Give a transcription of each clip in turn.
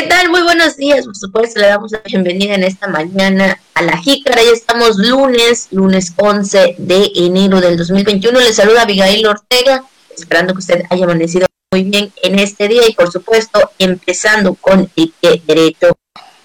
¿Qué tal? Muy buenos días. Por supuesto, le damos la bienvenida en esta mañana a la Jícara. Ya estamos lunes, lunes 11 de enero del 2021. Le saluda Abigail Ortega, esperando que usted haya amanecido muy bien en este día y, por supuesto, empezando con el pie derecho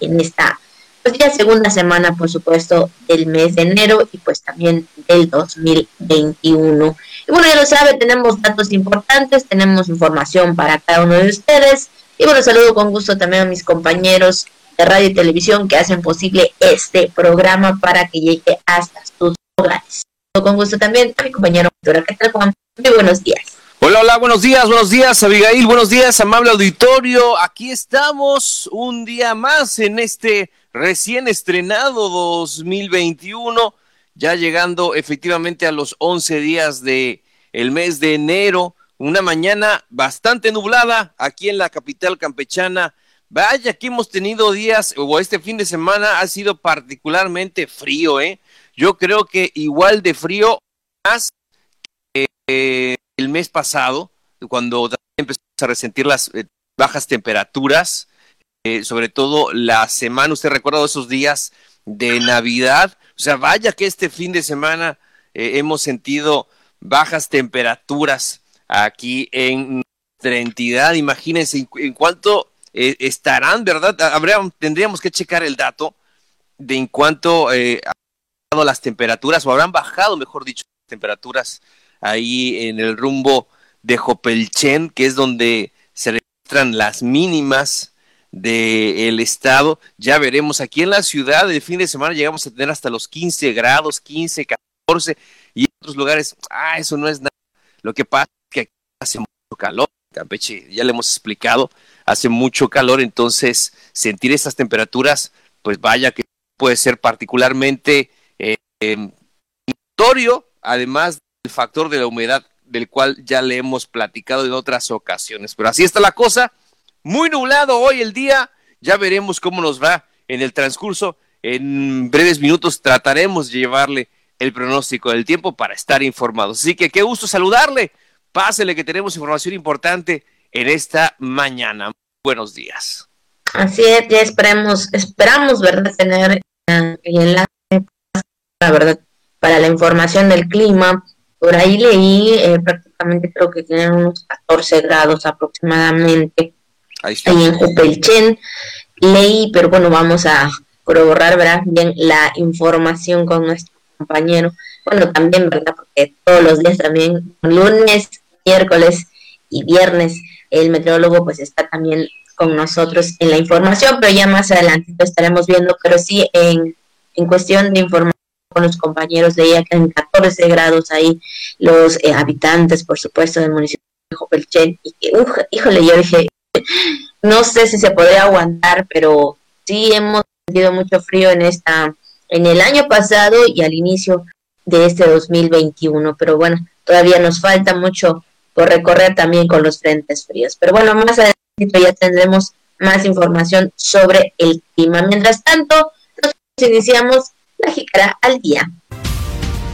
en esta pues ya segunda semana, por supuesto, del mes de enero y pues también del 2021. Y bueno, ya lo sabe, tenemos datos importantes, tenemos información para cada uno de ustedes y bueno, saludo con gusto también a mis compañeros de radio y televisión que hacen posible este programa para que llegue hasta sus hogares. Con gusto también a mi compañero ¿Qué tal, Juan? Muy buenos días. Hola, hola, buenos días, buenos días, Abigail, buenos días, amable auditorio. Aquí estamos un día más en este recién estrenado 2021, ya llegando efectivamente a los 11 días de el mes de enero una mañana bastante nublada aquí en la capital campechana. Vaya que hemos tenido días, o este fin de semana ha sido particularmente frío, ¿eh? Yo creo que igual de frío más que eh, el mes pasado, cuando empezamos a resentir las eh, bajas temperaturas, eh, sobre todo la semana, usted recuerda esos días de Navidad, o sea, vaya que este fin de semana hemos sentido bajas temperaturas aquí en nuestra entidad. Imagínense en, cuánto eh, estarán, ¿verdad? tendríamos que checar el dato de en cuánto eh, han bajado las temperaturas, o habrán bajado, mejor dicho, las temperaturas ahí en el rumbo de Jopelchen, que es donde se registran las mínimas del estado. Ya veremos, aquí en la ciudad el fin de semana llegamos a tener hasta los 15 grados, 15, 14, y en otros lugares, ah, eso no es nada. Lo que pasa hace mucho calor, Campeche, ya le hemos explicado, hace mucho calor, entonces sentir esas temperaturas, pues vaya que puede ser particularmente eh, em, notorio, además del factor de la humedad del cual ya le hemos platicado en otras ocasiones. Pero así está la cosa, muy nublado hoy el día, ya veremos cómo nos va en el transcurso. En breves minutos trataremos de llevarle el pronóstico del tiempo para estar informados. Así que qué gusto saludarle. Pásele que tenemos información importante en esta mañana. Buenos días. Así es, ya esperamos, esperamos, ¿verdad? Tener eh, el enlace, la verdad, para la información del clima. Por ahí leí, eh, prácticamente creo que tienen unos 14 grados aproximadamente. Ahí, está. ahí en Jupelchen. Leí, pero bueno, vamos a corroborar, ¿verdad? Bien la información con nuestro compañero. Bueno, también, ¿verdad? Porque todos los días también, lunes miércoles y viernes. El meteorólogo pues está también con nosotros en la información, pero ya más adelante lo estaremos viendo, pero sí en, en cuestión de información con los compañeros ella, que en 14 grados ahí los eh, habitantes, por supuesto, del municipio de Jopelchen, y que, híjole, yo dije, no sé si se podría aguantar, pero sí hemos sentido mucho frío en esta, en el año pasado y al inicio de este 2021, pero bueno, todavía nos falta mucho por recorrer también con los frentes fríos. Pero bueno, más adelante ya tendremos más información sobre el clima. Mientras tanto, nosotros iniciamos la jícara al día.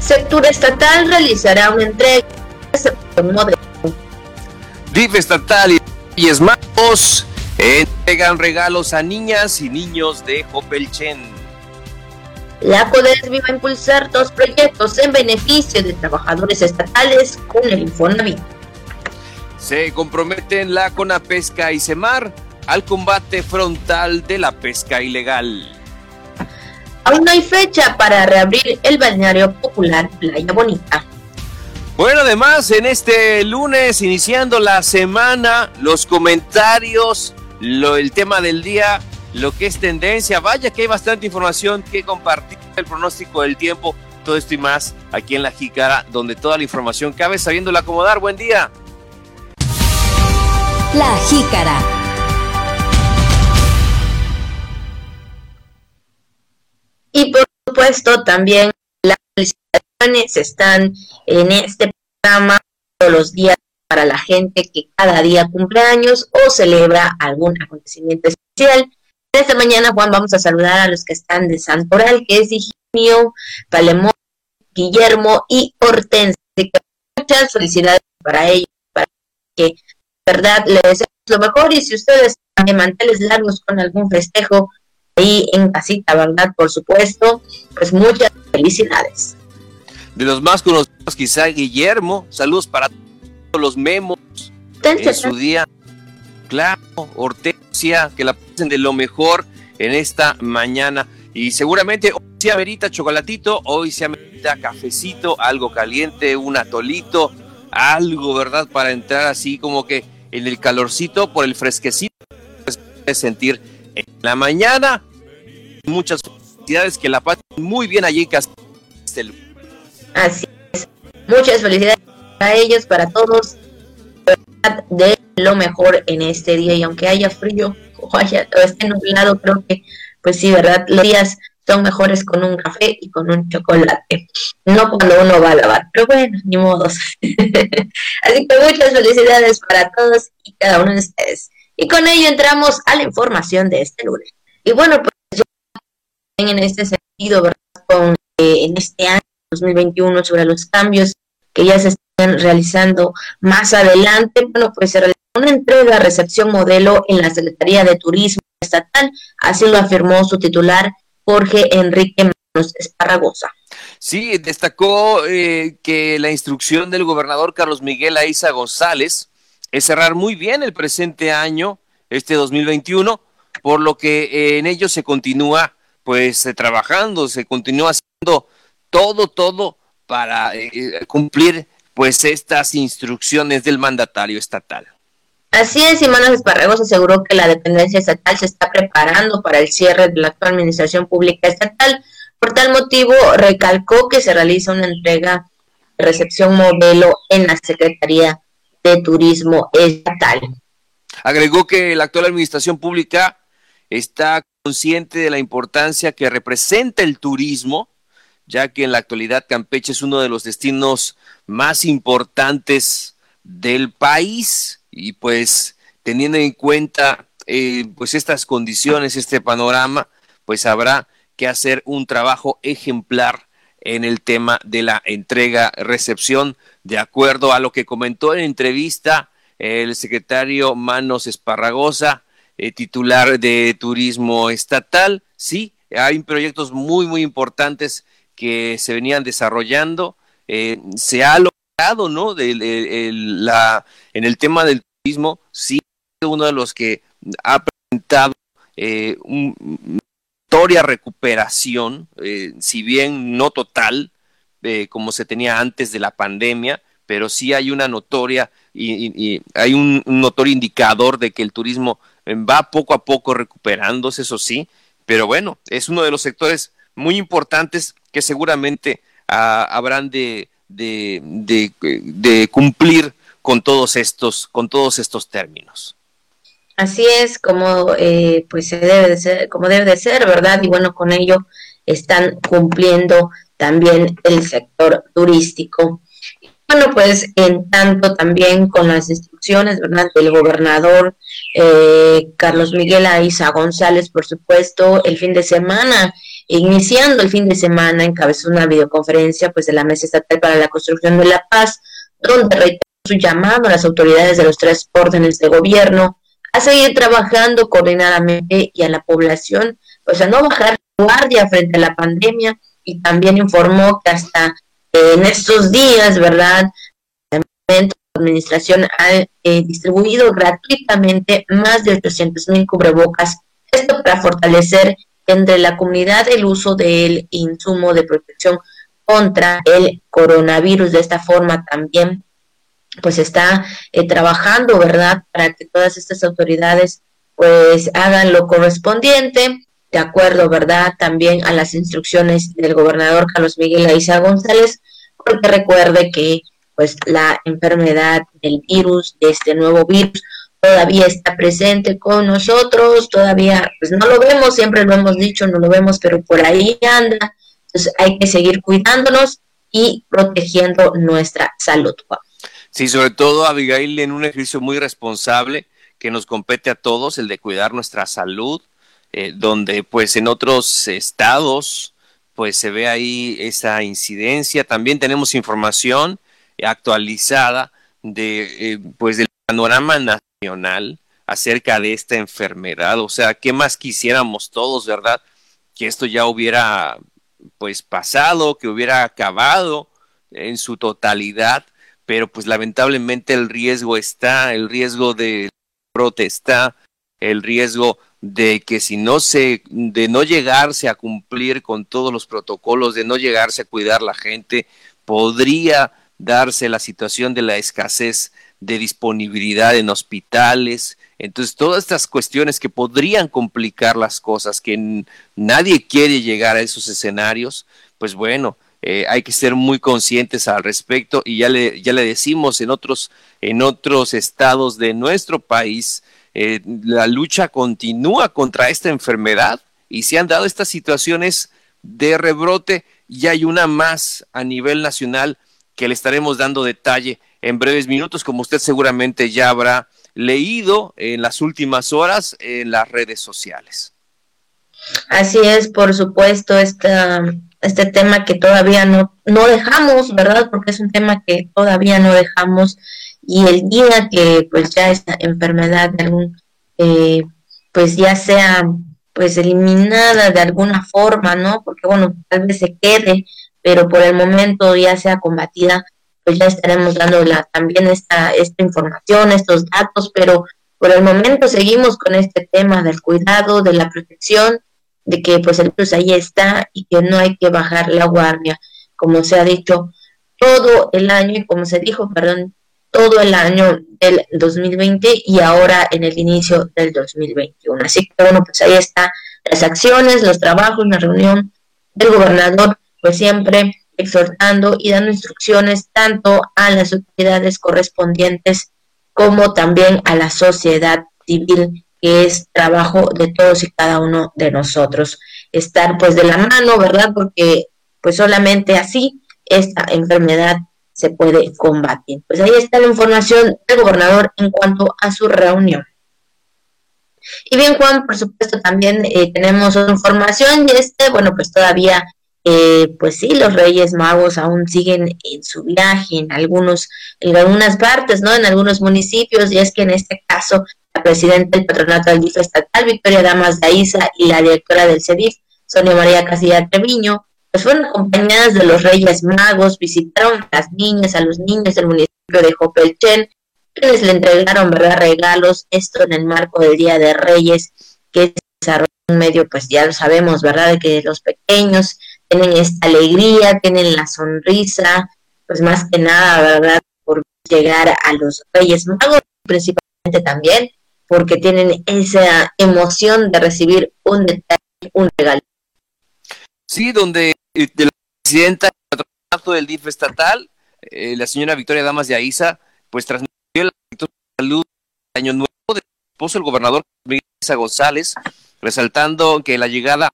Sector estatal realizará una entrega de DIF estatal y Esmados entregan regalos a niñas y niños de Jopelchen. La CODES va a impulsar dos proyectos en beneficio de trabajadores estatales con el Infonavit. Se comprometen la CONAPESCA y CEMAR al combate frontal de la pesca ilegal. Aún no hay fecha para reabrir el balneario popular Playa Bonita. Bueno, además, en este lunes, iniciando la semana, los comentarios, lo, el tema del día, lo que es tendencia. Vaya que hay bastante información que compartir, el pronóstico del tiempo, todo esto y más aquí en La Jícara, donde toda la información cabe sabiéndola acomodar. Buen día. La Jícara. Y por supuesto también las felicitaciones están en este programa todos los días para la gente que cada día cumple años o celebra algún acontecimiento especial. Esta mañana, Juan, vamos a saludar a los que están de Santoral, que es Higinio, Palemón, Guillermo y Hortensia. Muchas felicidades para ellos, para que verdad le deseamos lo mejor y si ustedes de manteles largos con algún festejo ahí en casita, ¿verdad? Por supuesto, pues muchas felicidades. De los más conocidos, quizá Guillermo, saludos para todos los memos en su día. Claro, Hortensia, que la pasen de lo mejor en esta mañana. Y seguramente hoy se amerita chocolatito, hoy se amerita cafecito, algo caliente, un atolito, algo, ¿verdad? Para entrar así como que en el calorcito, por el fresquecito, pues, sentir en la mañana. Muchas felicidades, que la pasen muy bien allí en Así es. Muchas felicidades para ellos, para todos. De lo mejor en este día. Y aunque haya frío o, haya, o esté nublado, creo que, pues sí, ¿verdad? Los días son mejores con un café y con un chocolate, no cuando uno va a lavar, pero bueno, ni modos. Así que muchas felicidades para todos y cada uno de ustedes. Y con ello entramos a la información de este lunes. Y bueno, pues ya en este sentido, ¿verdad? Con, eh, en este año 2021 sobre los cambios que ya se están realizando más adelante, bueno, pues se realizó una entrega recepción modelo en la Secretaría de Turismo Estatal, así lo afirmó su titular Jorge Enrique Manos Esparragosa. Sí, destacó eh, que la instrucción del gobernador Carlos Miguel Aiza González es cerrar muy bien el presente año, este 2021, por lo que eh, en ello se continúa pues eh, trabajando, se continúa haciendo todo, todo para cumplir pues estas instrucciones del mandatario estatal. Así es, Manos Esparragos aseguró que la dependencia estatal se está preparando para el cierre de la actual administración pública estatal. Por tal motivo, recalcó que se realiza una entrega de recepción modelo en la Secretaría de Turismo Estatal. Agregó que la actual administración pública está consciente de la importancia que representa el turismo, ya que en la actualidad Campeche es uno de los destinos más importantes del país y pues teniendo en cuenta eh, pues estas condiciones, este panorama, pues habrá que hacer un trabajo ejemplar en el tema de la entrega-recepción, de acuerdo a lo que comentó en entrevista el secretario Manos Esparragosa, eh, titular de Turismo Estatal. Sí, hay proyectos muy, muy importantes que se venían desarrollando. Eh, se ha ¿no? De, la, en el tema del turismo, sí, uno de los que ha presentado eh, una notoria recuperación, eh, si bien no total, eh, como se tenía antes de la pandemia, pero sí hay una notoria y, hay un, notorio indicador de que el turismo va poco a poco recuperándose, eso sí, pero bueno, es uno de los sectores muy importantes que seguramente ah, habrán de, de, de, cumplir con todos estos, con todos estos términos. Así es como eh, pues debe de ser, como debe de ser, ¿verdad? Y bueno, con ello están cumpliendo también el sector turístico. Bueno, pues en tanto también con las instrucciones, ¿verdad? Del gobernador eh, Carlos Miguel Aiza González, por supuesto, el fin de semana Iniciando el fin de semana, encabezó una videoconferencia pues, de la Mesa Estatal para la Construcción de la Paz, donde reiteró su llamado a las autoridades de los tres órdenes de gobierno a seguir trabajando coordinadamente y a la población, pues a no bajar guardia frente a la pandemia y también informó que hasta en estos días, ¿verdad? La administración ha eh, distribuido gratuitamente más de 800 mil cubrebocas, esto para fortalecer entre la comunidad el uso del insumo de protección contra el coronavirus. De esta forma también pues está eh, trabajando, ¿verdad? Para que todas estas autoridades pues hagan lo correspondiente, de acuerdo, ¿verdad? También a las instrucciones del gobernador Carlos Miguel Aiza González, porque recuerde que pues la enfermedad del virus, de este nuevo virus, todavía está presente con nosotros, todavía, pues no lo vemos, siempre lo hemos dicho, no lo vemos, pero por ahí anda. Entonces hay que seguir cuidándonos y protegiendo nuestra salud. Sí, sobre todo Abigail en un ejercicio muy responsable que nos compete a todos, el de cuidar nuestra salud, eh, donde pues en otros estados pues se ve ahí esa incidencia. También tenemos información actualizada de eh, pues del panorama nacional acerca de esta enfermedad. O sea, ¿qué más quisiéramos todos, verdad? Que esto ya hubiera pues pasado, que hubiera acabado en su totalidad, pero pues lamentablemente el riesgo está, el riesgo de protestar, el riesgo de que si no se, de no llegarse a cumplir con todos los protocolos, de no llegarse a cuidar la gente, podría darse la situación de la escasez de disponibilidad en hospitales. Entonces, todas estas cuestiones que podrían complicar las cosas, que nadie quiere llegar a esos escenarios, pues bueno, eh, hay que ser muy conscientes al respecto y ya le, ya le decimos en otros, en otros estados de nuestro país, eh, la lucha continúa contra esta enfermedad y se han dado estas situaciones de rebrote y hay una más a nivel nacional que le estaremos dando detalle en breves minutos, como usted seguramente ya habrá leído en las últimas horas en las redes sociales. Así es, por supuesto, esta, este tema que todavía no, no dejamos, ¿verdad? Porque es un tema que todavía no dejamos y el día que pues ya esta enfermedad de eh, pues ya sea pues eliminada de alguna forma, ¿no? Porque bueno, tal vez se quede pero por el momento ya sea combatida, pues ya estaremos dando también esta, esta información, estos datos, pero por el momento seguimos con este tema del cuidado, de la protección, de que pues el virus ahí está y que no hay que bajar la guardia, como se ha dicho todo el año y como se dijo, perdón, todo el año del 2020 y ahora en el inicio del 2021. Así que bueno, pues ahí está las acciones, los trabajos, la reunión del gobernador pues siempre exhortando y dando instrucciones tanto a las autoridades correspondientes como también a la sociedad civil, que es trabajo de todos y cada uno de nosotros. Estar pues de la mano, ¿verdad? Porque pues solamente así esta enfermedad se puede combatir. Pues ahí está la información del gobernador en cuanto a su reunión. Y bien, Juan, por supuesto, también eh, tenemos otra información y este, bueno, pues todavía eh, pues sí, los Reyes Magos aún siguen en su viaje en algunos, en algunas partes, ¿no? En algunos municipios, y es que en este caso, la presidenta del patronato del DIF estatal, Victoria Damas de Aiza, y la directora del CEDIF, Sonia María Casilla Treviño, pues fueron acompañadas de los Reyes Magos, visitaron a las niñas, a los niños del municipio de Jopelchen, quienes le entregaron, ¿verdad?, regalos, esto en el marco del Día de Reyes, que desarrolla en medio, pues ya lo sabemos, ¿verdad?, de que los pequeños tienen esta alegría, tienen la sonrisa, pues más que nada, ¿verdad? Por llegar a los Reyes Magos, principalmente también porque tienen esa emoción de recibir un detalle, un regalo. Sí, donde eh, de la presidenta del DIF estatal, eh, la señora Victoria Damas de Aiza, pues transmitió la salud de Año Nuevo de esposo el gobernador Miguel González, resaltando que la llegada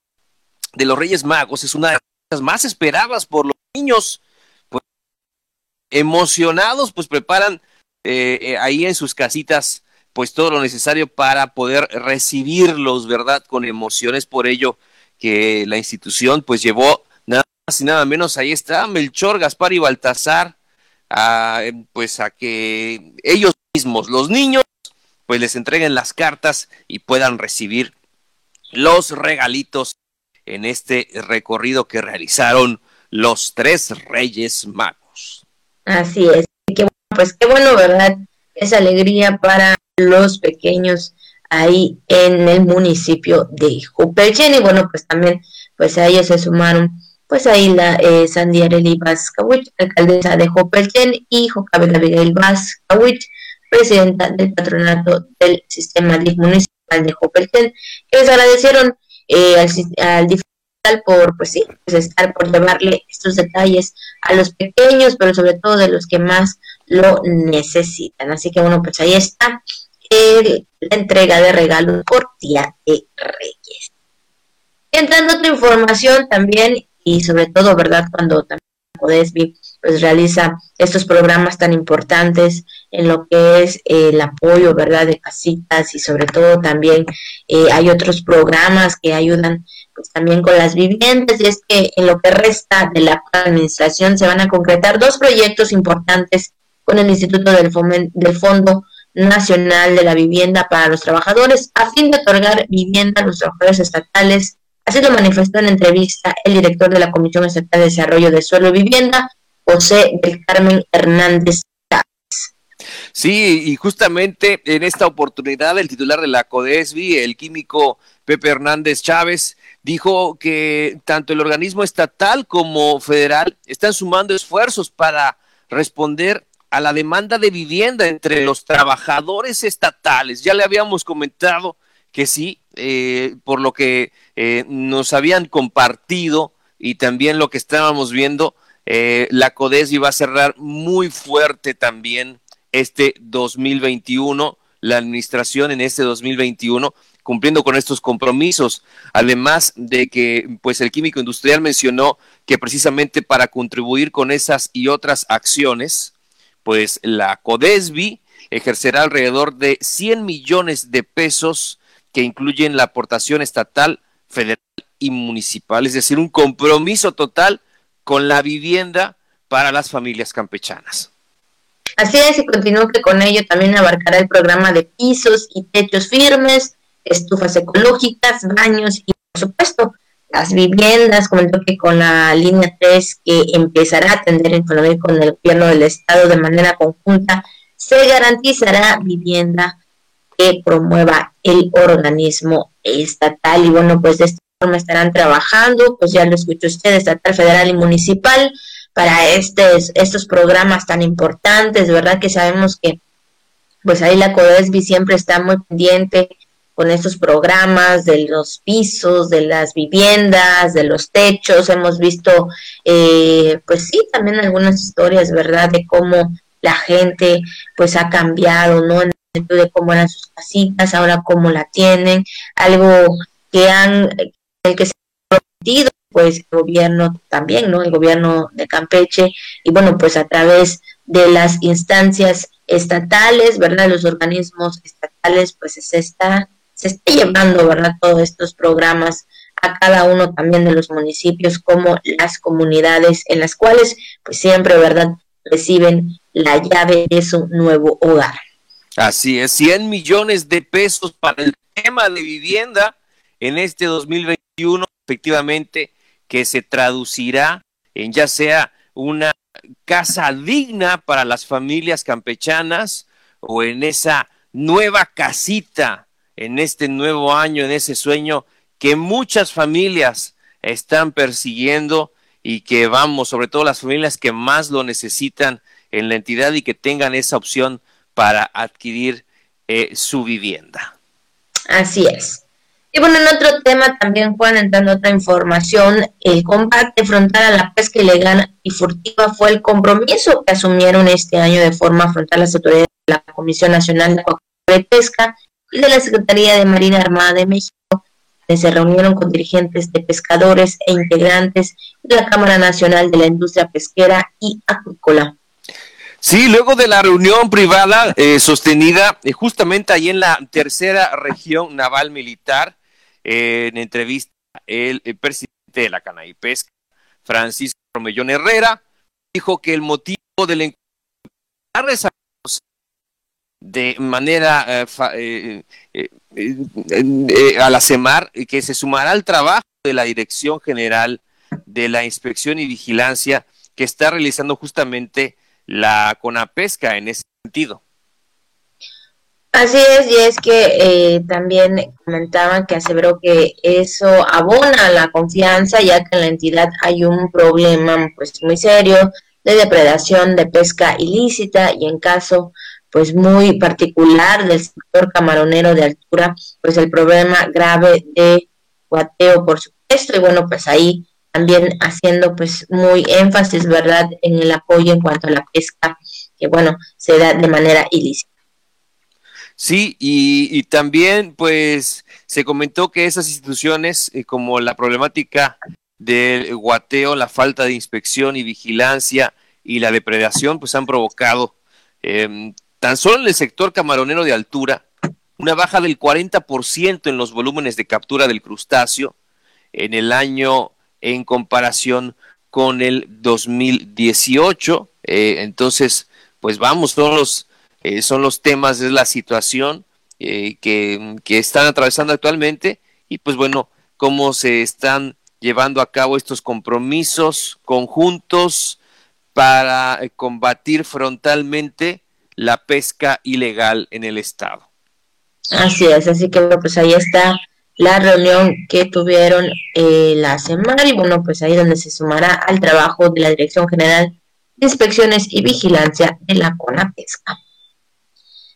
de los Reyes Magos es una de las más esperadas por los niños. Pues, emocionados, pues preparan eh, eh, ahí en sus casitas pues todo lo necesario para poder recibirlos, ¿verdad? Con emociones por ello que la institución pues llevó nada más y nada menos, ahí está Melchor, Gaspar y Baltasar, pues a que ellos mismos, los niños, pues les entreguen las cartas y puedan recibir los regalitos en este recorrido que realizaron los tres Reyes Magos. Así es. Bueno, pues qué bueno, ¿verdad? Esa alegría para los pequeños ahí en el municipio de Jupelchen y bueno, pues también pues a ellos se sumaron pues ahí la eh, Sandy Areli alcaldesa de Jopelchen y Jocabel Abigail Vazcawich, presidenta del patronato del sistema municipal de Jopelchen, que les agradecieron eh, al, al por, pues sí, pues estar por llevarle estos detalles a los pequeños, pero sobre todo de los que más lo necesitan. Así que bueno, pues ahí está la entrega de regalos por Día de Reyes. Entrando otra información también, y sobre todo, ¿verdad? Cuando también Podesbi pues realiza estos programas tan importantes en lo que es eh, el apoyo, ¿verdad? De casitas y sobre todo también eh, hay otros programas que ayudan pues también con las viviendas y es que en lo que resta de la administración se van a concretar dos proyectos importantes con el Instituto del, del Fondo Nacional de la Vivienda para los Trabajadores a fin de otorgar vivienda a los trabajadores estatales. Así lo manifestó en entrevista el director de la Comisión Estatal de Desarrollo de Suelo y Vivienda, José del Carmen Hernández Sí, y justamente en esta oportunidad el titular de la CODESBI, el químico Pepe Hernández Chávez, dijo que tanto el organismo estatal como federal están sumando esfuerzos para responder a la demanda de vivienda entre los trabajadores estatales. Ya le habíamos comentado que sí, eh, por lo que eh, nos habían compartido y también lo que estábamos viendo, eh, la CODESBI va a cerrar muy fuerte también este 2021, la administración en este 2021 cumpliendo con estos compromisos. Además de que, pues, el químico industrial mencionó que precisamente para contribuir con esas y otras acciones, pues la CODESBI ejercerá alrededor de 100 millones de pesos que incluyen la aportación estatal, federal y municipal, es decir, un compromiso total con la vivienda para las familias campechanas. Así es, y continúo que con ello también abarcará el programa de pisos y techos firmes, estufas ecológicas, baños y, por supuesto, las viviendas, comentó que con la línea 3 que empezará a atender en con el gobierno del Estado de manera conjunta, se garantizará vivienda que promueva el organismo estatal. Y bueno, pues de esta estarán trabajando, pues ya lo escuchó usted, estatal, federal y municipal, para estos, estos programas tan importantes, ¿verdad? Que sabemos que pues ahí la CODESBI siempre está muy pendiente con estos programas de los pisos, de las viviendas, de los techos. Hemos visto, eh, pues sí, también algunas historias, ¿verdad? De cómo la gente pues ha cambiado, ¿no? En el de cómo eran sus casitas, ahora cómo la tienen, algo que han, el que se ha prometido pues el gobierno también, ¿no? El gobierno de Campeche y bueno, pues a través de las instancias estatales, ¿verdad? Los organismos estatales, pues se está, se está llevando, ¿verdad? Todos estos programas a cada uno también de los municipios como las comunidades en las cuales pues siempre, ¿verdad? Reciben la llave de su nuevo hogar. Así es, 100 millones de pesos para el tema de vivienda en este 2021, efectivamente que se traducirá en ya sea una casa digna para las familias campechanas o en esa nueva casita en este nuevo año, en ese sueño que muchas familias están persiguiendo y que vamos, sobre todo las familias que más lo necesitan en la entidad y que tengan esa opción para adquirir eh, su vivienda. Así es. Y bueno, en otro tema también, Juan, entrando otra información, el combate frontal a la pesca ilegal y furtiva fue el compromiso que asumieron este año de forma frontal las autoridades de la Comisión Nacional de Pesca y de la Secretaría de Marina Armada de México, que se reunieron con dirigentes de pescadores e integrantes de la Cámara Nacional de la Industria Pesquera y Acuícola. Sí, luego de la reunión privada eh, sostenida eh, justamente ahí en la tercera región naval militar, en entrevista el, presidente de la Cana y Pesca, Francisco Romellón Herrera, dijo que el motivo del encuentro de manera eh, eh, eh, a la CEMAR, que se sumará al trabajo de la Dirección General de la Inspección y Vigilancia que está realizando justamente la CONAPESCA en ese sentido. Así es, y es que eh, también comentaban que aseveró que eso abona la confianza, ya que en la entidad hay un problema pues muy serio de depredación de pesca ilícita y en caso pues muy particular del sector camaronero de altura, pues el problema grave de guateo, por supuesto, y bueno, pues ahí también haciendo pues muy énfasis, ¿verdad?, en el apoyo en cuanto a la pesca, que bueno, se da de manera ilícita. Sí, y, también pues se comentó que esas instituciones eh, como la problemática del guateo, la falta de inspección y vigilancia y la depredación pues han provocado em, tan solo en el sector camaronero de altura una baja del 40% en los volúmenes de captura del crustáceo en el año en comparación con el 2018. Eh, entonces, pues vamos, todos los eh, son los temas, es la situación eh, que, están atravesando actualmente y pues bueno, cómo se están llevando a cabo estos compromisos conjuntos para eh, combatir frontalmente la pesca ilegal en el estado. Así es, así que bueno, pues ahí está la reunión que tuvieron eh, la semana y bueno, pues ahí donde se sumará al trabajo de la Dirección General de Inspecciones y Vigilancia de la CONAPESCA.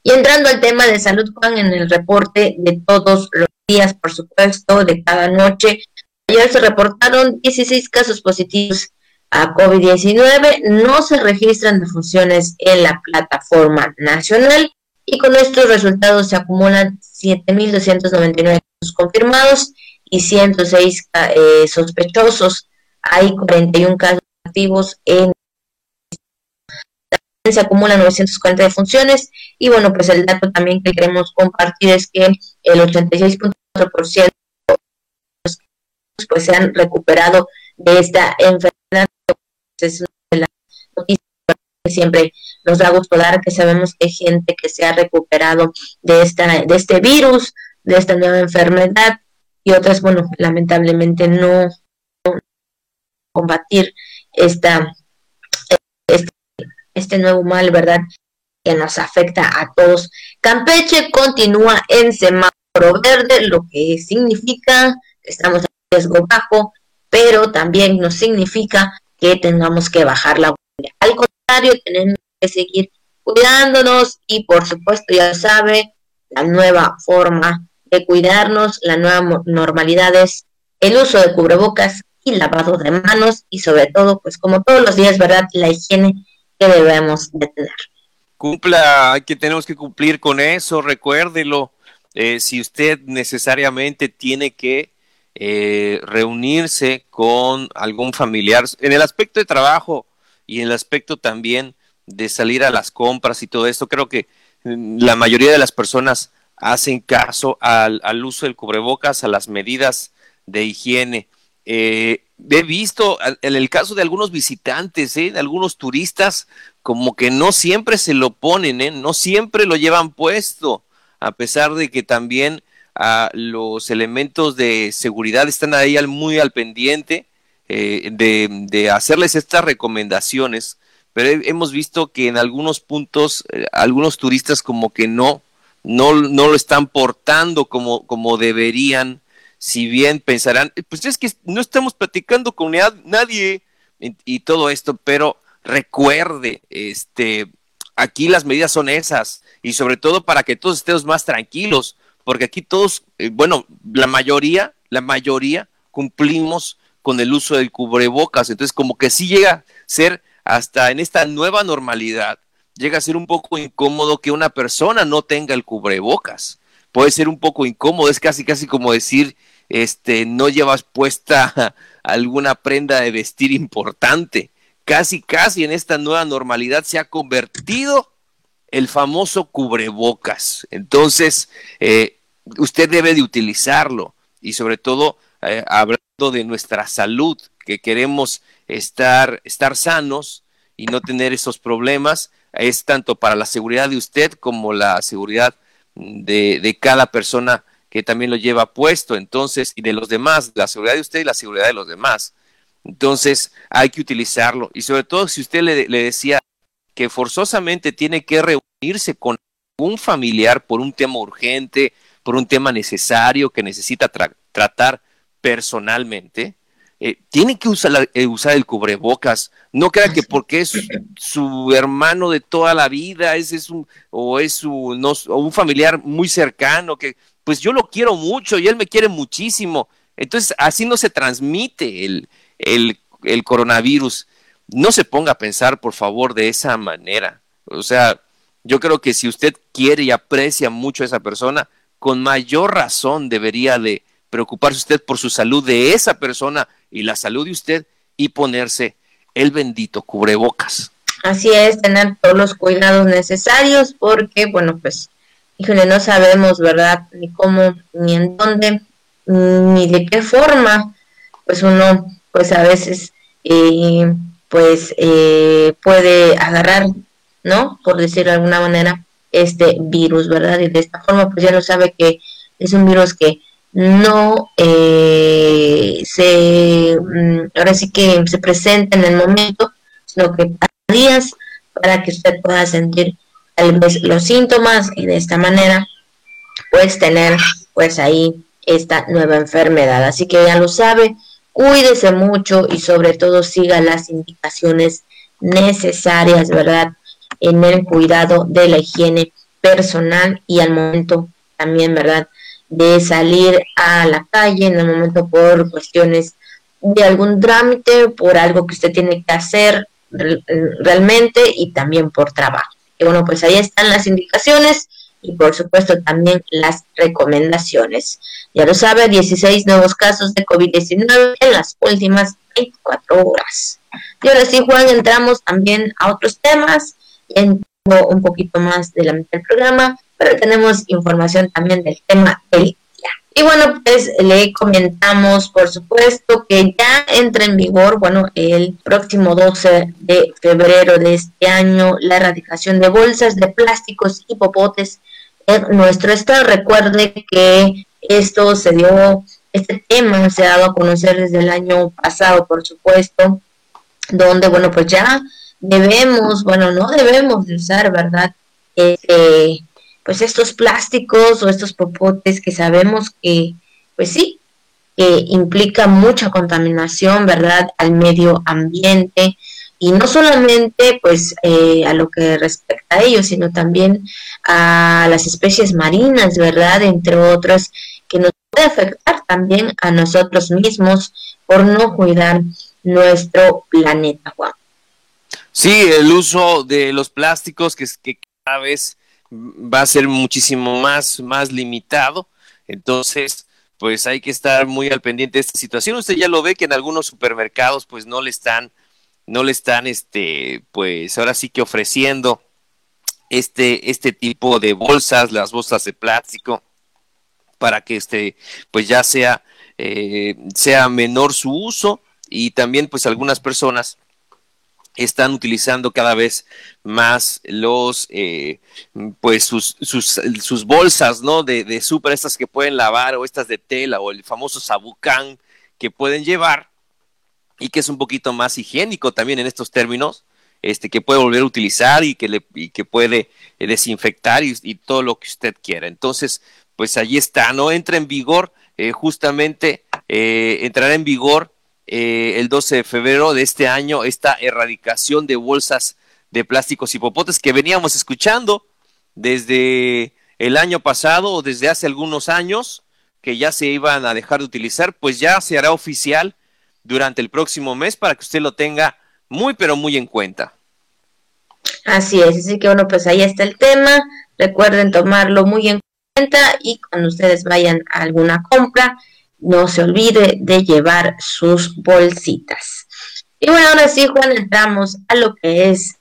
Y entrando al tema de salud, Juan, en el reporte de todos los días, por supuesto, de cada noche, ayer se reportaron 16 casos positivos a COVID-19, no se registran defunciones en la plataforma nacional y con estos resultados se acumulan 7.299 casos confirmados y 106 eh, sospechosos. Hay 41 casos activos en se acumulan 940 defunciones y bueno, pues el dato también que queremos compartir es que el 86.4% pues se han recuperado de esta enfermedad. Es una de las noticias que siempre nos da gusto dar, que sabemos que hay gente que se ha recuperado de, esta, de este virus, de esta nueva enfermedad, y otras, bueno, lamentablemente no, combatir esta, este, nuevo mal, ¿verdad? Que nos afecta a todos. Campeche continúa en semáforo verde, lo que significa que estamos en riesgo bajo, pero también nos significa que tengamos que bajar la guardia. Al contrario, tenemos que seguir cuidándonos y por supuesto ya sabe la nueva forma de cuidarnos, la nueva normalidad es el uso de cubrebocas y lavado de manos y sobre todo, pues como todos los días, ¿verdad? La higiene debemos. Cumpla, que tenemos que cumplir con eso, recuérdelo. Eh, si usted necesariamente tiene que eh, reunirse con algún familiar en el aspecto de trabajo y en el aspecto también de salir a las compras y todo esto. Creo que mm, la mayoría de las personas hacen caso al, uso del cubrebocas, a las medidas de higiene. Eh, he visto en el caso de algunos visitantes, ¿eh? de algunos turistas, como que no siempre se lo ponen, ¿eh? no siempre lo llevan puesto, a pesar de que también los elementos de seguridad están ahí muy al pendiente eh, de, hacerles estas recomendaciones, pero hemos visto que en algunos puntos eh, algunos turistas como que no, no, no lo están portando como, como deberían, si bien pensarán, pues es que no estamos platicando con nadie y, y todo esto, pero recuerde, este, aquí las medidas son esas y sobre todo para que todos estemos más tranquilos porque aquí todos, eh, bueno, la mayoría, la mayoría cumplimos con el uso del cubrebocas, entonces como que sí llega a ser hasta en esta nueva normalidad, llega a ser un poco incómodo que una persona no tenga el cubrebocas. Puede ser un poco incómodo, es casi casi como decir, este, no llevas puesta alguna prenda de vestir importante. Casi casi en esta nueva normalidad se ha convertido el famoso cubrebocas. Entonces, eh, usted debe de utilizarlo y sobre todo eh, hablando de nuestra salud, que queremos estar, estar sanos y no tener esos problemas, es tanto para la seguridad de usted como la seguridad de, de cada persona que también lo lleva puesto, entonces, y de los demás, la seguridad de usted y la seguridad de los demás. Entonces, hay que utilizarlo. Y sobre todo, si usted le, decía que forzosamente tiene que reunirse con un familiar por un tema urgente, por un tema necesario que necesita tratar personalmente, eh, tiene que usar, eh, usar, el cubrebocas. No crea que porque es su hermano de toda la vida, ese es un, o es su, un familiar muy cercano, que pues yo lo quiero mucho y él me quiere muchísimo. Entonces, así no se transmite el, el, el coronavirus no se ponga a pensar, por favor, de esa manera. O sea, yo creo que si usted quiere y aprecia mucho a esa persona, con mayor razón debería de preocuparse usted por su salud de esa persona y la salud de usted y ponerse el bendito cubrebocas. Así es, tener todos los cuidados necesarios porque, bueno, pues, híjole, no sabemos, ¿verdad? Ni cómo, ni en dónde, ni de qué forma, pues uno, pues a veces eh, pues eh, puede agarrar, ¿no? Por decirlo de alguna manera, este virus, ¿verdad? Y de esta forma, pues ya lo sabe que es un virus que no eh, se, mm, ahora sí que se presenta en el momento, sino que días para que usted pueda sentir tal vez los síntomas y de esta manera pues tener pues ahí esta nueva enfermedad. Así que ya lo sabe, cuídese mucho y sobre todo siga las indicaciones necesarias, ¿verdad? En el cuidado de la higiene personal y al momento también, ¿verdad? De salir a la calle en el momento por cuestiones de algún trámite, por algo que usted tiene que hacer realmente y también por trabajo. Y bueno, pues ahí están las indicaciones y por supuesto también las recomendaciones. Ya lo sabe, 16 nuevos casos de COVID-19 en las últimas 24 horas. Y ahora sí, Juan, entramos también a otros temas, en un poquito más de la mitad del programa, pero tenemos información también del tema del. Y bueno, pues le comentamos, por supuesto, que ya entra en vigor, bueno, el próximo 12 de febrero de este año, la erradicación de bolsas de plásticos y popotes en nuestro estado. Recuerde que esto se dio, este tema se ha dado a conocer desde el año pasado, por supuesto, donde, bueno, pues ya debemos, bueno, no debemos de usar, ¿verdad? Este, pues estos plásticos o estos popotes que sabemos que, pues sí, que implica mucha contaminación, ¿verdad? Al medio ambiente y no solamente pues eh, a lo que respecta a ellos, sino también a las especies marinas, ¿verdad? Entre otras, que nos puede afectar también a nosotros mismos por no cuidar nuestro planeta, Juan. Sí, el uso de los plásticos que, que cada vez va a ser muchísimo más, más limitado. Entonces, pues hay que estar muy al pendiente de esta situación. Usted ya lo ve que en algunos supermercados pues no le están no le están, este, pues ahora sí que ofreciendo este, este tipo de bolsas, las bolsas de plástico, para que este, pues ya sea, eh, sea menor su uso y también pues algunas personas están utilizando cada vez más los eh, pues sus, sus, bolsas no de, de súper estas que pueden lavar o estas de tela o el famoso sabucán que pueden llevar y que es un poquito más higiénico también en estos términos, este, que puede volver a utilizar y que, le, que puede eh, desinfectar y, todo lo que usted quiera. Entonces, pues allí está, ¿no? Entra en vigor, eh, justamente entrará en vigor el 12 de febrero de este año esta erradicación de bolsas de plásticos y popotes que veníamos escuchando desde el año pasado o desde hace algunos años que ya se iban a dejar de utilizar, pues ya se hará oficial durante el próximo mes para que usted lo tenga muy, pero muy en cuenta. Así es, así que bueno, pues ahí está el tema. Recuerden tomarlo muy en cuenta y cuando ustedes vayan a alguna compra, no se olvide de llevar sus bolsitas. Y bueno, ahora sí, Juan, entramos a lo que es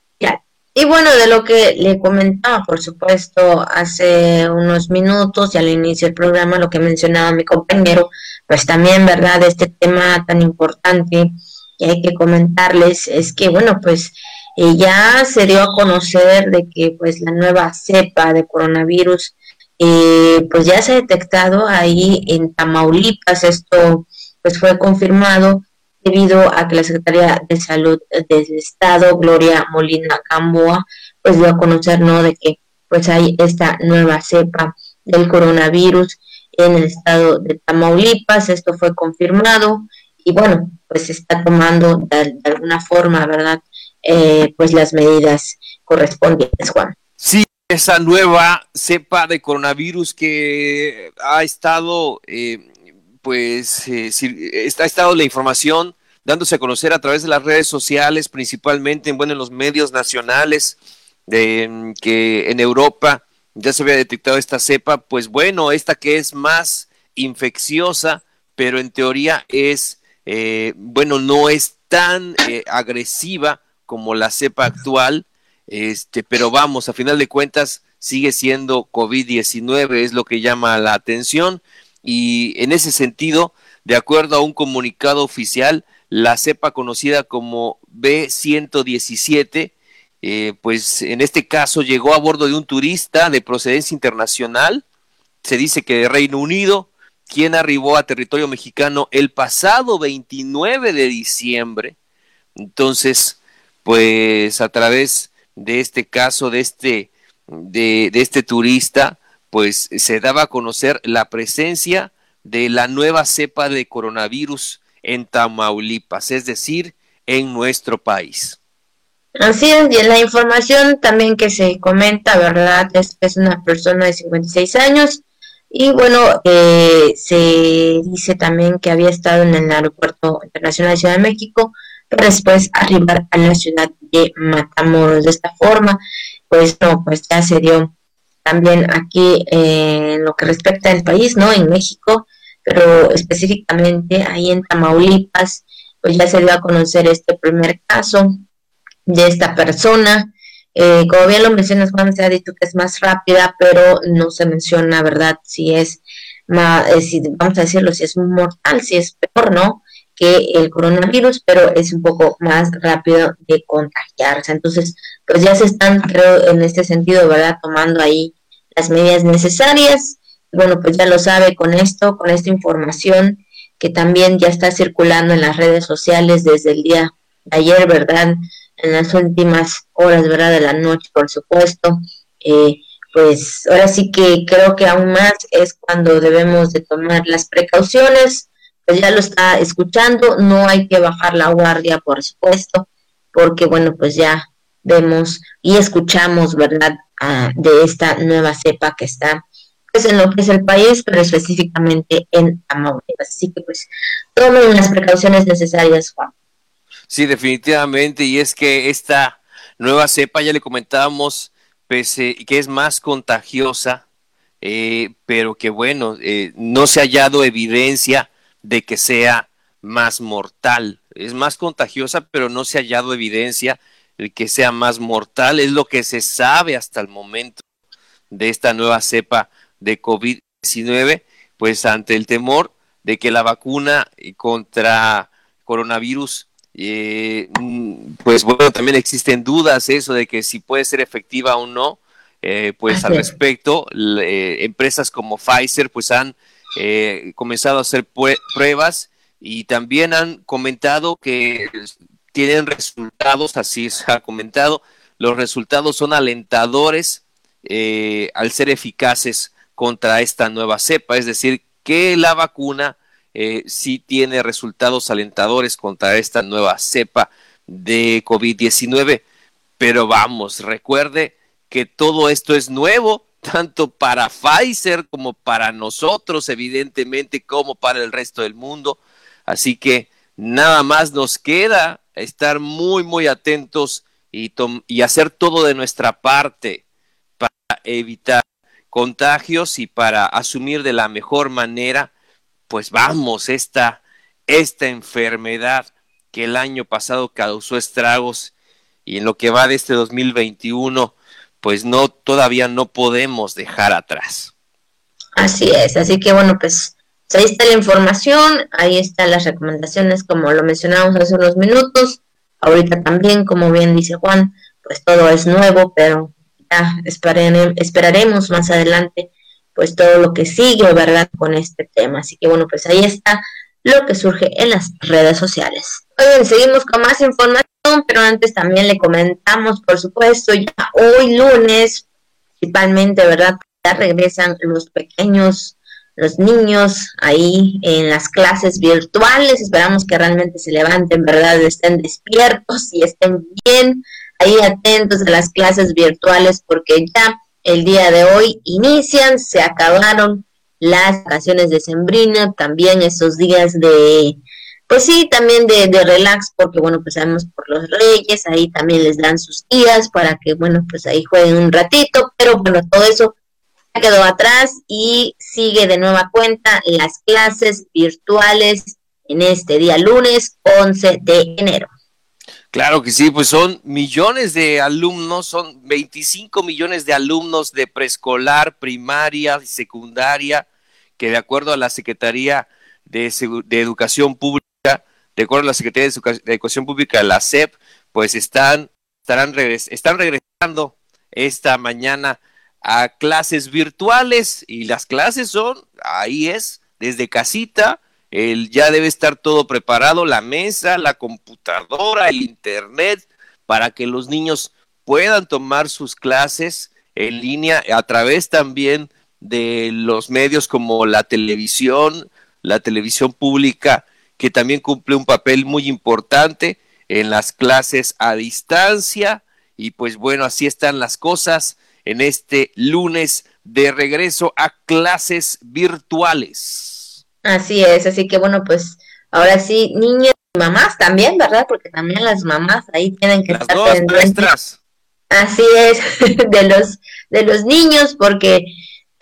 y bueno, de lo que le comentaba, por supuesto, hace unos minutos y al inicio del programa, lo que mencionaba mi compañero, pues también, ¿verdad? Este tema tan importante que hay que comentarles es que, bueno, pues eh, ya se dio a conocer de que pues la nueva cepa de coronavirus, eh, pues ya se ha detectado ahí en Tamaulipas, esto pues fue confirmado debido a que la Secretaría de Salud del Estado, Gloria Molina Camboa, pues dio a conocer, ¿no?, de que pues hay esta nueva cepa del coronavirus en el estado de Tamaulipas, esto fue confirmado y bueno, pues se está tomando de, alguna forma, ¿verdad?, eh, pues las medidas correspondientes, Juan. Sí, esa nueva cepa de coronavirus que ha estado... Eh, pues eh, ha estado la información dándose a conocer a través de las redes sociales, principalmente en, bueno, en los medios nacionales, de, que en Europa ya se había detectado esta cepa, pues bueno, esta que es más infecciosa, pero en teoría es, eh, bueno, no es tan eh, agresiva como la cepa actual, este, pero vamos, a final de cuentas sigue siendo COVID-19, es lo que llama la atención y en ese sentido, de acuerdo a un comunicado oficial, la cepa conocida como B117 eh, pues en este caso llegó a bordo de un turista de procedencia internacional, se dice que de Reino Unido, quien arribó a territorio mexicano el pasado 29 de diciembre. Entonces, pues a través de este caso, de este, de, de este turista, pues se daba a conocer la presencia de la nueva cepa de coronavirus en Tamaulipas, es decir, en nuestro país. Así es, y la información también que se comenta, ¿verdad? Es es una persona de 56 años y bueno, eh, se dice también que había estado en el Aeropuerto Internacional de Ciudad de México para después arribar a la ciudad de Matamoros. De esta forma, pues no, pues ya se dio también aquí eh, en lo que respecta al país, ¿no? En México, pero específicamente ahí en Tamaulipas, pues ya se dio a conocer este primer caso de esta persona. Eh, como bien lo mencionas, Juan, se ha dicho que es más rápida, pero no se menciona, ¿verdad? Si es más, eh, si, vamos a decirlo, si es mortal, si es peor, ¿no? Que el coronavirus, pero es un poco más rápido de contagiarse. Entonces, pues ya se están, creo, en este sentido, ¿verdad? Tomando ahí las medidas necesarias. Bueno, pues ya lo sabe con esto, con esta información que también ya está circulando en las redes sociales desde el día de ayer, ¿verdad? en las últimas horas, ¿verdad? De la noche, por supuesto. Eh, pues ahora sí que creo que aún más es cuando debemos de tomar las precauciones, pues ya lo está escuchando, no hay que bajar la guardia, por supuesto, porque bueno, pues ya vemos y escuchamos, ¿verdad? Ah, de esta nueva cepa que está pues en lo que es el país, pero específicamente en Tamaulipas. Así que pues tomen las precauciones necesarias, Juan. Sí, definitivamente. Y es que esta nueva cepa, ya le comentábamos, pese que es más contagiosa, eh, pero que bueno, eh, no se ha hallado evidencia de que sea más mortal. Es más contagiosa, pero no se ha hallado evidencia de que sea más mortal. Es lo que se sabe hasta el momento de esta nueva cepa de COVID-19, pues ante el temor de que la vacuna contra coronavirus eh, mm, pues bueno, también existen dudas eso de que si puede ser efectiva o no. Eh, pues al respecto, eh, empresas como Pfizer pues han eh, comenzado a hacer pruebas y también han comentado que tienen resultados, así se ha comentado, los resultados son alentadores al ser eficaces contra esta nueva cepa, es decir, que la vacuna eh, sí tiene resultados alentadores contra esta nueva cepa de COVID-19. Pero vamos, recuerde que todo esto es nuevo, tanto para Pfizer como para nosotros, evidentemente, como para el resto del mundo. Así que nada más nos queda estar muy, muy atentos y, y hacer todo de nuestra parte para evitar contagios y para asumir de la mejor manera pues vamos, esta, esta enfermedad que el año pasado causó estragos y en lo que va de este 2021, pues no, todavía no podemos dejar atrás. Así es, así que bueno, pues ahí está la información, ahí están las recomendaciones, como lo mencionamos hace unos minutos, ahorita también, como bien dice Juan, pues todo es nuevo, pero ya esperaremos más adelante pues todo lo que sigue, ¿verdad? Con este tema. Así que bueno, pues ahí está lo que surge en las redes sociales. Hoy seguimos con más información, pero antes también le comentamos, por supuesto, ya hoy lunes, principalmente, ¿verdad? Ya regresan los pequeños, los niños ahí en las clases virtuales. Esperamos que realmente se levanten, ¿verdad? Estén despiertos y estén bien ahí atentos a las clases virtuales porque ya el día de hoy inician, se acabaron las vacaciones de Sembrina, también esos días de, pues sí, también de, de, relax, porque bueno, pues sabemos por los reyes, ahí también les dan sus días para que, bueno, pues ahí jueguen un ratito, pero bueno, todo eso quedó atrás y sigue de nueva cuenta las clases virtuales en este día lunes 11 de enero. Claro que sí, pues son millones de alumnos, son 25 millones de alumnos de preescolar, primaria secundaria, que de acuerdo a la Secretaría de, Educación Pública, de acuerdo a la Secretaría de Educación Pública, la SEP, pues están estarán están regresando esta mañana a clases virtuales. Y las clases son, ahí es, desde casita, el, ya debe estar todo preparado, la mesa, la computadora, el internet, para que los niños puedan tomar sus clases en línea a través también de los medios como la televisión, la televisión pública, que también cumple un papel muy importante en las clases a distancia. Y pues bueno, así están las cosas en este lunes de regreso a clases virtuales. Así es, así que bueno, pues ahora sí, niños y mamás también, ¿verdad? Porque también las mamás ahí tienen que las estar dos maestras. Así es, de los de los niños, porque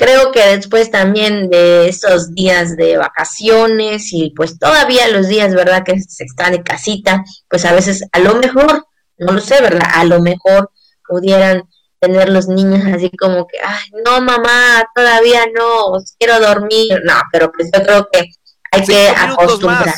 creo que después también de esos días de vacaciones y pues todavía los días, ¿verdad? Que se está de casita, pues a veces a lo mejor, no lo sé, ¿verdad? A lo mejor pudieran tener los niños así como que, ay, no, mamá, todavía no, quiero dormir. No, pero pues yo creo que hay que acostumbrar.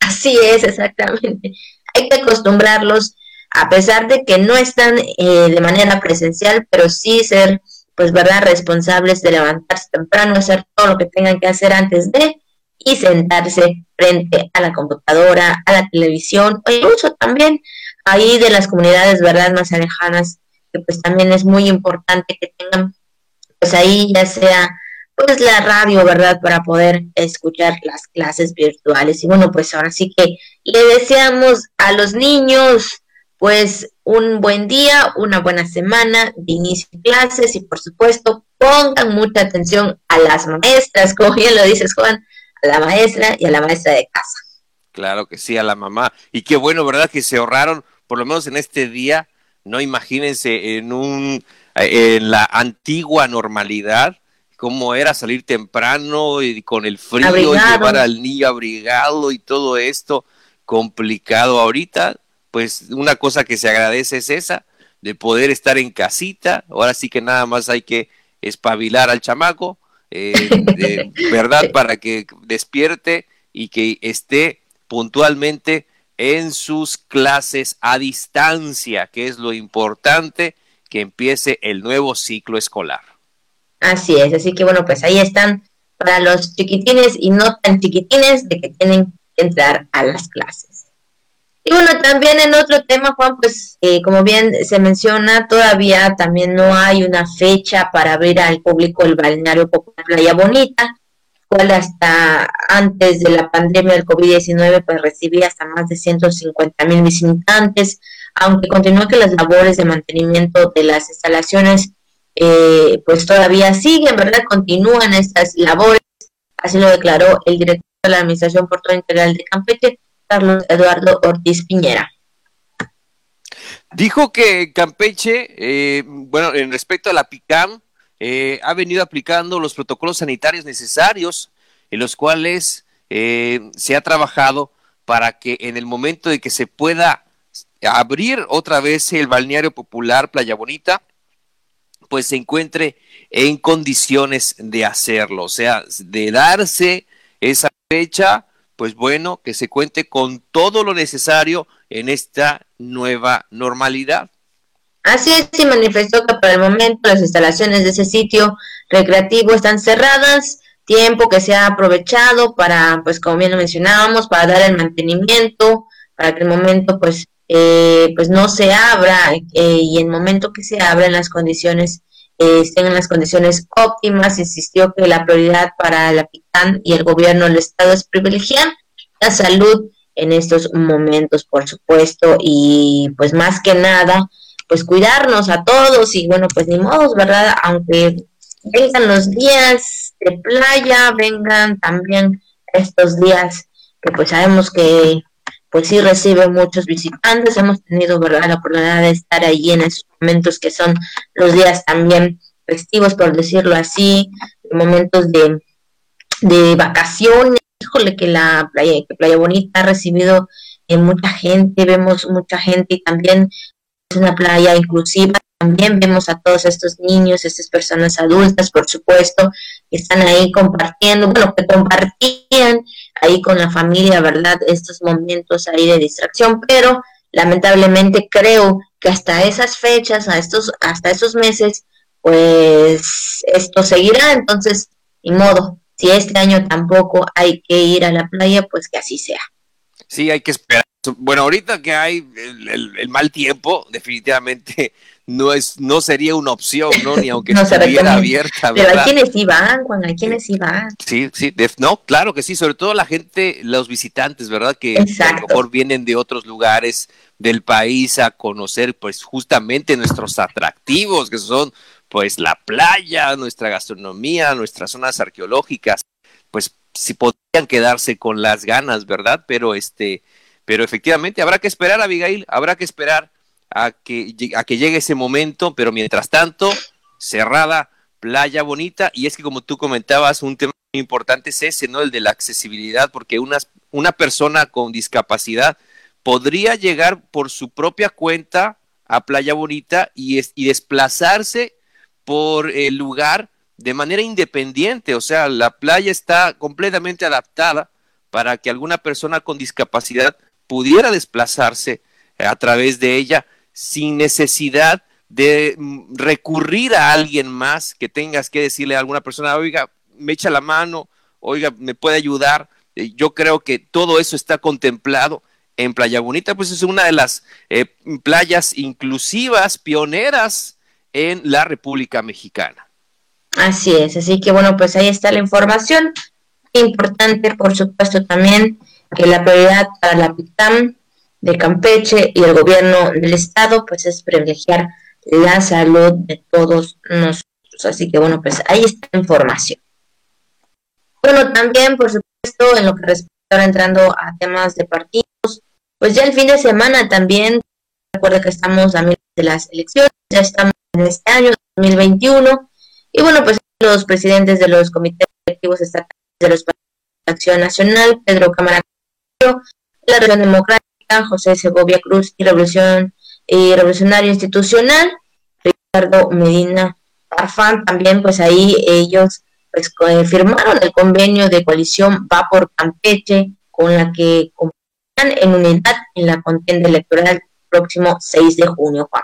Así es, exactamente. Hay que acostumbrarlos, a pesar de que no están eh, de manera presencial, pero sí ser, pues, ¿verdad?, responsables de levantarse temprano, hacer todo lo que tengan que hacer antes de y sentarse frente a la computadora, a la televisión, o incluso también ahí de las comunidades, ¿verdad?, más alejanas que pues también es muy importante que tengan pues ahí ya sea pues la radio, ¿verdad? Para poder escuchar las clases virtuales. Y bueno, pues ahora sí que le deseamos a los niños pues un buen día, una buena semana de inicio de clases y por supuesto pongan mucha atención a las maestras, como bien lo dices Juan, a la maestra y a la maestra de casa. Claro que sí, a la mamá. Y qué bueno, ¿verdad? Que se ahorraron, por lo menos en este día, no imagínense en un en la antigua normalidad cómo era salir temprano y con el frío y llevar al niño abrigado y todo esto complicado ahorita pues una cosa que se agradece es esa de poder estar en casita ahora sí que nada más hay que espabilar al chamaco eh, verdad para que despierte y que esté puntualmente en sus clases a distancia, que es lo importante que empiece el nuevo ciclo escolar. Así es, así que bueno, pues ahí están para los chiquitines y no tan chiquitines de que tienen que entrar a las clases. Y bueno, también en otro tema, Juan, pues eh, como bien se menciona, todavía también no hay una fecha para abrir al público el balneario popular Playa Bonita cual hasta antes de la pandemia del COVID-19 pues recibía hasta más de 150 mil visitantes, aunque continúa que las labores de mantenimiento de las instalaciones eh, pues todavía siguen, ¿verdad? Continúan estas labores, así lo declaró el director de la Administración Portuaria Integral de Campeche, Carlos Eduardo Ortiz Piñera. Dijo que Campeche, eh, bueno, en respecto a la PICAM, eh, ha venido aplicando los protocolos sanitarios necesarios en los cuales eh, se ha trabajado para que en el momento de que se pueda abrir otra vez el balneario popular Playa Bonita, pues se encuentre en condiciones de hacerlo, o sea, de darse esa fecha, pues bueno, que se cuente con todo lo necesario en esta nueva normalidad. Así es, y manifestó que por el momento las instalaciones de ese sitio recreativo están cerradas, tiempo que se ha aprovechado para, pues como bien lo mencionábamos, para dar el mantenimiento, para que el momento pues, eh, pues no se abra eh, y en el momento que se abra en las condiciones eh, estén en las condiciones óptimas, insistió que la prioridad para la PICAN y el gobierno del Estado es privilegiar la salud en estos momentos, por supuesto, y pues más que nada, pues cuidarnos a todos y bueno, pues ni modos, ¿verdad? Aunque vengan los días de playa, vengan también estos días que pues sabemos que pues sí recibe muchos visitantes, hemos tenido, ¿verdad?, la oportunidad de estar allí en esos momentos que son los días también festivos, por decirlo así, momentos de, de vacaciones, híjole que la playa, que Playa Bonita ha recibido eh, mucha gente, vemos mucha gente y también es una playa inclusiva. También vemos a todos estos niños, estas personas adultas, por supuesto, que están ahí compartiendo, bueno, que compartían ahí con la familia, ¿verdad? Estos momentos ahí de distracción, pero lamentablemente creo que hasta esas fechas, a estos, hasta esos meses, pues esto seguirá, entonces, ni modo, si este año tampoco hay que ir a la playa, pues que así sea. Sí, hay que esperar. Bueno, ahorita que hay el, mal tiempo, definitivamente no es no sería una opción, ¿no? Ni aunque estuviera abierta. Pero hay quienes sí van, Juan, hay quienes sí van. Sí, sí, no, claro que sí, sobre todo la gente, los visitantes, ¿verdad? Que a lo mejor vienen de otros lugares del país a conocer, pues justamente nuestros atractivos, que son pues la playa, nuestra gastronomía, nuestras zonas arqueológicas, pues si podrían quedarse con las ganas, ¿verdad? Pero este, pero efectivamente habrá que esperar, Abigail, habrá que esperar a que, a que llegue ese momento, pero mientras tanto, cerrada, playa bonita, y es que como tú comentabas, un tema muy importante es ese, ¿no? El de la accesibilidad, porque una, una persona con discapacidad podría llegar por su propia cuenta a Playa Bonita y, y desplazarse por el lugar de manera independiente, o sea, la playa está completamente adaptada para que alguna persona con discapacidad pudiera desplazarse a través de ella sin necesidad de mm, recurrir a alguien más que tengas que decirle a alguna persona, oiga, me echa la mano, oiga, me puede ayudar. Eh, yo creo que todo eso está contemplado en Playa Bonita, pues es una de las eh, playas inclusivas, pioneras en la República Mexicana. Así es, así que bueno, pues ahí está la información. Importante, por supuesto, también que la prioridad para la PITAM de Campeche y el gobierno del estado, pues es privilegiar la salud de todos nosotros. Así que bueno, pues ahí está la información. Bueno, también, por supuesto, en lo que respecta ahora entrando a temas de partidos, pues ya el fin de semana también, recuerda que estamos a miles de las elecciones, ya estamos en este año 2021. Y bueno, pues los presidentes de los comités directivos estatales de los partidos de Acción Nacional, Pedro Cámara, la Región Democrática, José Segovia Cruz y Revolución y Revolucionario Institucional, Ricardo Medina Farfán, también pues ahí ellos pues firmaron el convenio de coalición Va por Campeche, con la que en unidad en la contienda electoral próximo 6 de junio, Juan.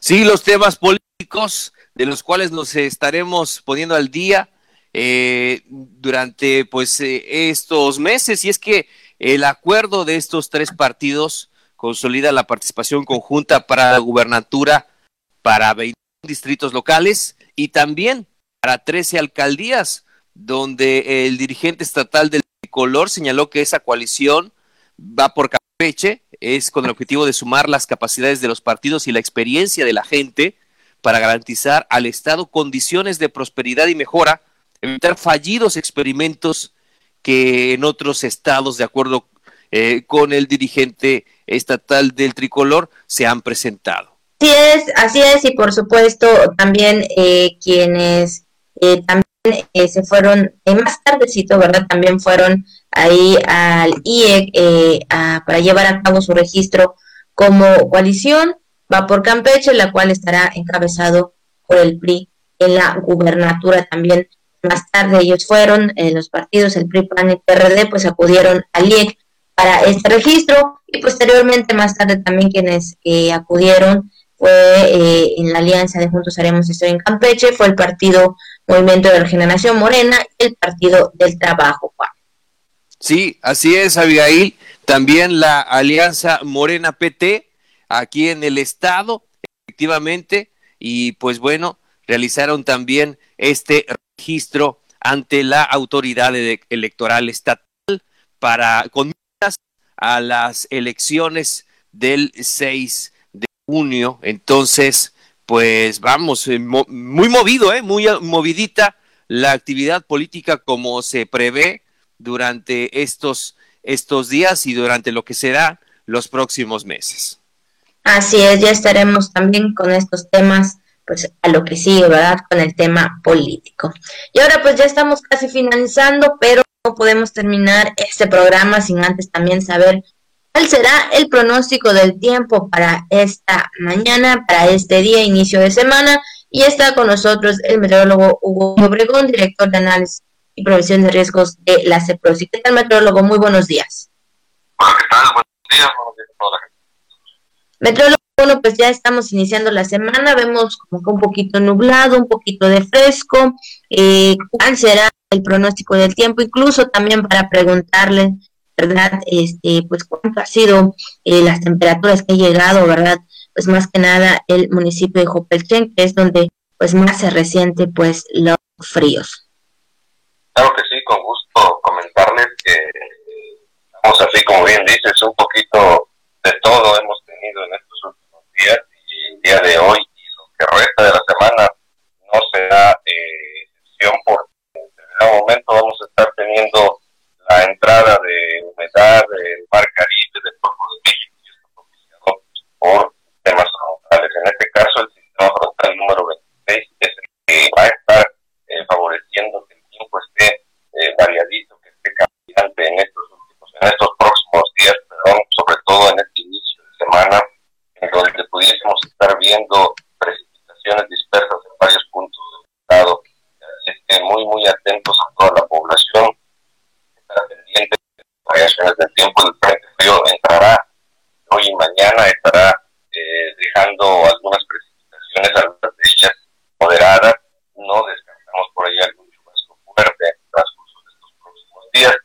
Sí, los temas políticos de los cuales nos estaremos poniendo al día eh, durante pues eh, estos meses y es que el acuerdo de estos tres partidos consolida la participación conjunta para la gubernatura para 21 distritos locales y también para 13 alcaldías, donde el dirigente estatal del color señaló que esa coalición va por Campeche, es con el objetivo de sumar las capacidades de los partidos y la experiencia de la gente para garantizar al Estado condiciones de prosperidad y mejora, evitar fallidos experimentos que en otros estados, de acuerdo eh, con el dirigente estatal del tricolor, se han presentado. Así es, así es, y por supuesto también eh, quienes eh, también se fueron más tardecito, ¿verdad? También fueron ahí al IEC eh, para llevar a cabo su registro como coalición. Va por Campeche, la cual estará encabezado por el PRI en la gubernatura también. Más tarde ellos fueron, eh, los partidos, el PRI, PAN y PRD, pues acudieron al IEC para este registro y posteriormente más tarde también quienes eh, acudieron fue en la alianza de Juntos Haremos Esto en Campeche, fue el partido Movimiento de Regeneración Morena y el Partido del Trabajo. Sí, así es, Abigail. También la Alianza Morena PT aquí en el estado, efectivamente, y pues bueno, realizaron también este registro ante la autoridad electoral estatal para con las elecciones del 6 de junio. Entonces, pues vamos, eh, muy movido, ¿eh? muy movidita la actividad política como se prevé durante estos, estos días y durante lo que será los próximos meses. Así es, ya estaremos también con estos temas, pues a lo que sigue, ¿verdad? Con el tema político. Y ahora pues ya estamos casi finalizando, pero no podemos terminar este programa sin antes también saber cuál será el pronóstico del tiempo para esta mañana, para este día, inicio de semana. Y está con nosotros el meteorólogo Hugo Obregón, director de análisis y prevención de riesgos de la CEPROSI. ¿Qué tal, meteorólogo? Muy buenos días. Hola, ¿qué tal? Buenos días, buenos días a toda la gente. Metrólogo, bueno, pues ya estamos iniciando la semana, vemos como que un poquito nublado, un poquito de fresco. Eh, ¿Cuál será el pronóstico del tiempo? Incluso también para preguntarle, ¿verdad? Este, pues cuánto ha sido eh, las temperaturas que ha llegado, ¿verdad? Pues más que nada el municipio de Jopelchen, que es donde pues más se resiente pues los fríos. Claro que sí, con gusto comentarles que estamos así como bien dices, un poquito de todo hemos tenido en estos últimos días y el día de hoy y lo que resta de la semana no será eh, excepción porque en algún momento vamos a estar teniendo la entrada de humedad del mar Caribe del Golfo de México y esto propiciado por temas frontales. En este caso el sistema frontal número 26 es el que va a estar eh, favoreciendo que el tiempo esté eh, variadito, que esté cambiante en estos últimos, en estos próximos días, perdón, sobre todo en este inicio de semana, en donde pudiésemos estar viendo precipitaciones dispersas en varios puntos del estado. Así es que muy, muy atentos a toda la población, estar pendientes de las variaciones del tiempo del frente frío entrará hoy y mañana, estará eh, dejando algunas precipitaciones, algunas de ellas moderadas, no descansamos por ahí algún chubasco fuerte en el transcurso de estos próximos días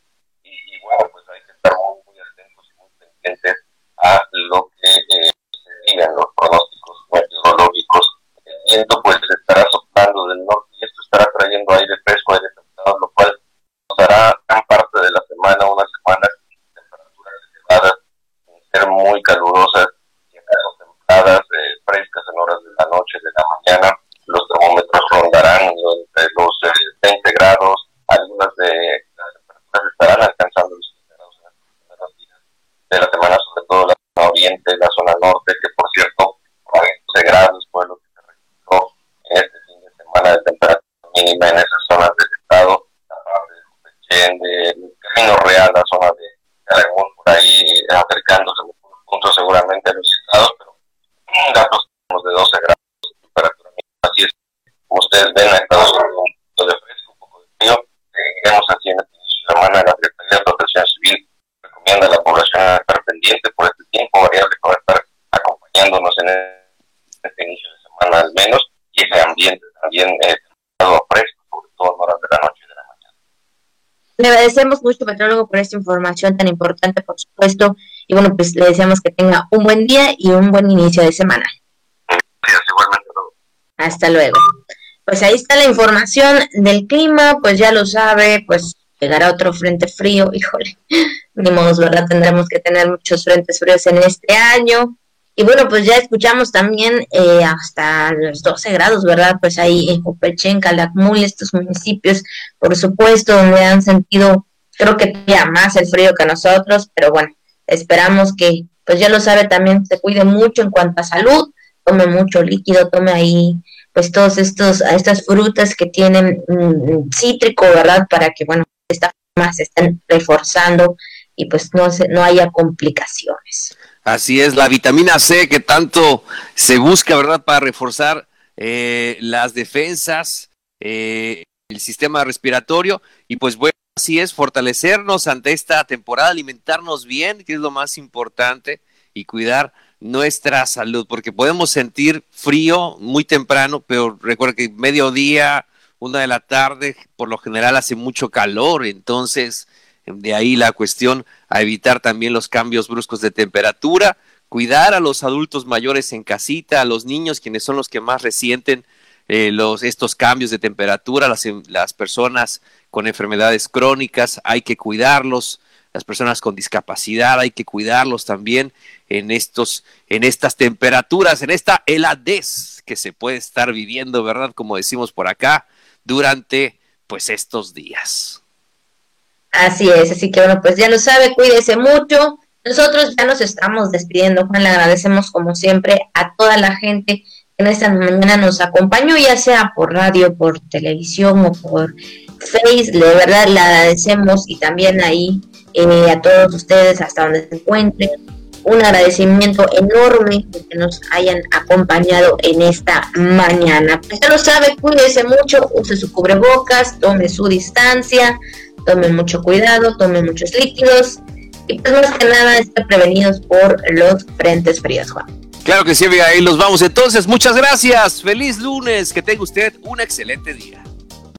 y, y bueno, pues hay que estar muy, muy atentos y muy pendientes a lo que eh, se digan los pronósticos meteorológicos. El viento pues estará soplando del norte y esto estará trayendo aire fresco, aire templado, lo cual nos hará gran parte de la semana, unas semanas con temperaturas elevadas, sin ser muy calurosas y acaso templadas, eh, frescas en horas de la noche, de la mañana. Los termómetros rondarán entre los eh, 20 grados, algunas de las temperaturas estarán alcanzando los 20 grados en los primeros días de la semana, sobre todo la zona oriente, la norte, que por cierto, 12 grados fue lo que se registró este fin de semana de temperatura mínima en esas zonas del estado, del Camino Real, la zona de Aragón, por ahí acercándose puntos seguramente a los estados, pero datos de 12 grados de temperatura mínima, así es, como ustedes ven, ha Le agradecemos mucho, Petrólogo, por esta información tan importante, por supuesto. Y bueno, pues le deseamos que tenga un buen día y un buen inicio de semana. Gracias, igualmente. Todo. Hasta luego. Pues ahí está la información del clima, pues ya lo sabe, pues llegará otro frente frío, híjole, ni modo, ¿verdad? Tendremos que tener muchos frentes fríos en este año. Y bueno, pues ya escuchamos también eh, hasta los 12 grados, ¿verdad? Pues ahí en Copelchen, Calakmul, estos municipios, por supuesto, donde han sentido, creo que todavía más el frío que nosotros, pero bueno, esperamos que, pues ya lo sabe, también se cuide mucho en cuanto a salud, tome mucho líquido, tome ahí, pues todos estos, estas frutas que tienen mmm, cítrico, ¿verdad? Para que, bueno, de esta forma se estén reforzando y pues no, se, no haya complicaciones. Así es, la vitamina C que tanto se busca, ¿verdad?, para reforzar eh, las defensas, eh, el sistema respiratorio y pues bueno, así es, fortalecernos ante esta temporada, alimentarnos bien, que es lo más importante, y cuidar nuestra salud, porque podemos sentir frío muy temprano, pero recuerda que mediodía, una de la tarde, por lo general hace mucho calor, entonces de ahí la cuestión a evitar también los cambios bruscos de temperatura, cuidar a los adultos mayores en casita, a los niños, quienes son los que más resienten eh, los, estos cambios de temperatura, las, las personas con enfermedades crónicas, hay que cuidarlos, las personas con discapacidad, hay que cuidarlos también en estos, en estas temperaturas, en esta heladez que se puede estar viviendo, ¿verdad? Como decimos por acá, durante pues estos días. Así es, así que bueno, pues ya lo sabe, cuídese mucho. Nosotros ya nos estamos despidiendo, Juan, le agradecemos como siempre a toda la gente que en esta mañana nos acompañó, ya sea por radio, por televisión o por Face, de verdad le agradecemos y también ahí eh, a todos ustedes hasta donde se encuentren. Un agradecimiento enorme de que nos hayan acompañado en esta mañana. Pues ya lo sabe, cuídese mucho, use su cubrebocas, tome su distancia, tomen mucho cuidado, tomen muchos líquidos y pues más que nada estén prevenidos por los frentes fríos, Juan. Claro que sí, Abigail. Los vamos entonces. Muchas gracias. Feliz lunes. Que tenga usted un excelente día.